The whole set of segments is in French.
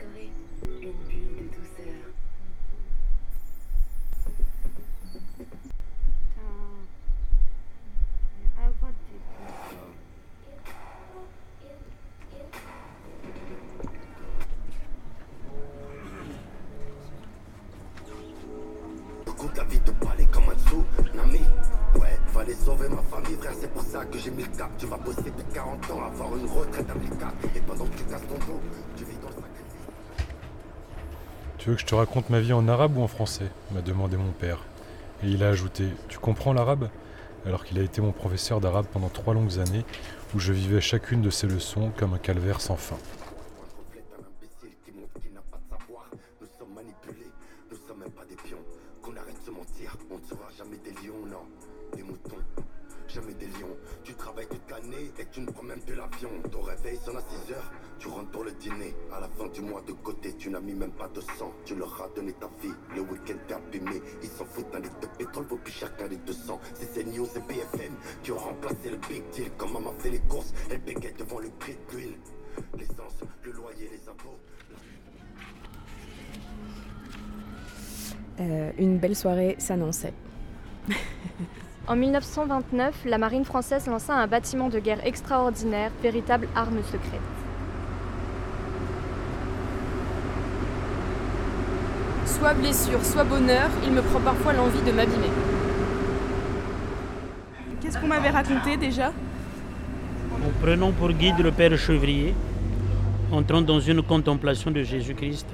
Une bulle de douceur. La vie te parler comme un tsunami Ouais, fallait sauver ma famille frère, c'est pour ça que j'ai mis le cap. Tu vas bosser de 40 ans, avoir une retraite amicale. Et pendant que tu casses ton dos, tu vis Tu veux que je te raconte ma vie en arabe ou en français m'a demandé mon père. Et il a ajouté Tu comprends l'arabe? Alors qu'il a été mon professeur d'arabe pendant trois longues années, où je vivais chacune de ses leçons comme un calvaire sans fin. Un travailles toute l'année et tu ne prends même plus l'avion. Ton réveil sonne à 6 heures, tu rentres pour le dîner. À la fin du mois de côté, tu n'as mis même pas de sang. Tu leur as donné ta vie, le week-end t'es abîmé. Ils s'en foutent d'un litre de pétrole, vaut plus cher qu'un litre de sang C'est ces news et BFM qui ont remplacé le big deal. Quand maman fait les courses, elle bégaye devant le prix de l'huile. L'essence, le loyer, les impôts. Euh, une belle soirée s'annonçait. En 1929, la marine française lança un bâtiment de guerre extraordinaire, véritable arme secrète. Soit blessure, soit bonheur, il me prend parfois l'envie de m'abîmer. Qu'est-ce qu'on m'avait raconté déjà? En prenant pour guide le Père Chevrier, entrant dans une contemplation de Jésus-Christ,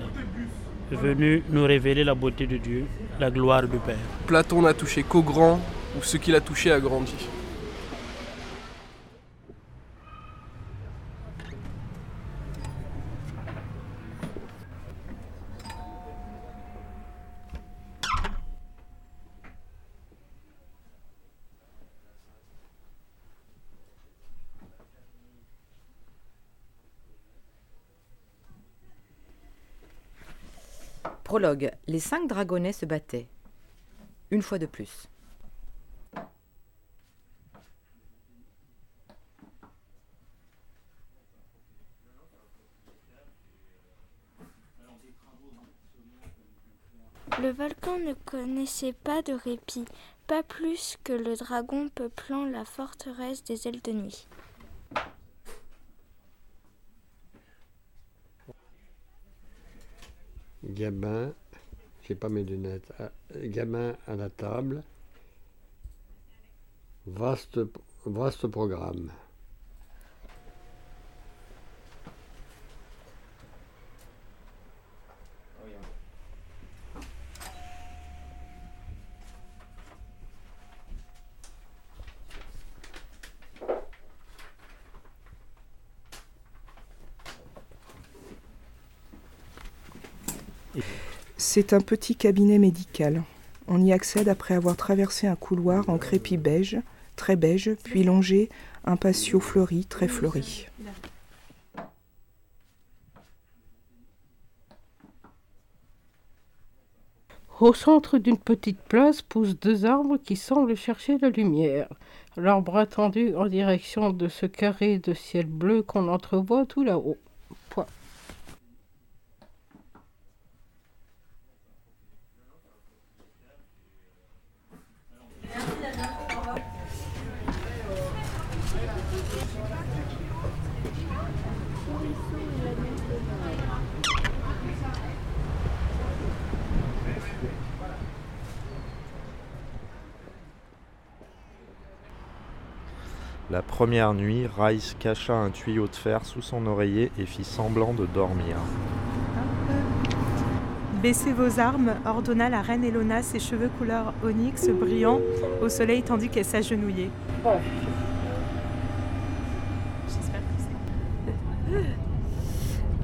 venu nous révéler la beauté de Dieu, la gloire du Père. Platon n'a touché qu'au grand, ou ce qu'il a touché a grandi. Prologue. Les cinq dragonnets se battaient. Une fois de plus. Le volcan ne connaissait pas de répit, pas plus que le dragon peuplant la forteresse des ailes de nuit. Gamin, j'ai pas mes lunettes. Ah, Gamin à la table. Vaste, vaste programme. C'est un petit cabinet médical. On y accède après avoir traversé un couloir en crépi beige, très beige, puis longé un patio fleuri, très fleuri. Au centre d'une petite place poussent deux arbres qui semblent chercher la lumière, leurs bras tendus en direction de ce carré de ciel bleu qu'on entrevoit tout là-haut. La première nuit, Rice cacha un tuyau de fer sous son oreiller et fit semblant de dormir. Baissez vos armes, ordonna la reine Elona, ses cheveux couleur onyx brillants au soleil tandis qu'elle s'agenouillait.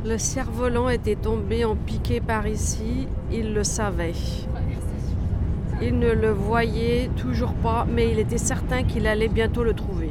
Le cerf-volant était tombé en piqué par ici, il le savait. Il ne le voyait toujours pas, mais il était certain qu'il allait bientôt le trouver.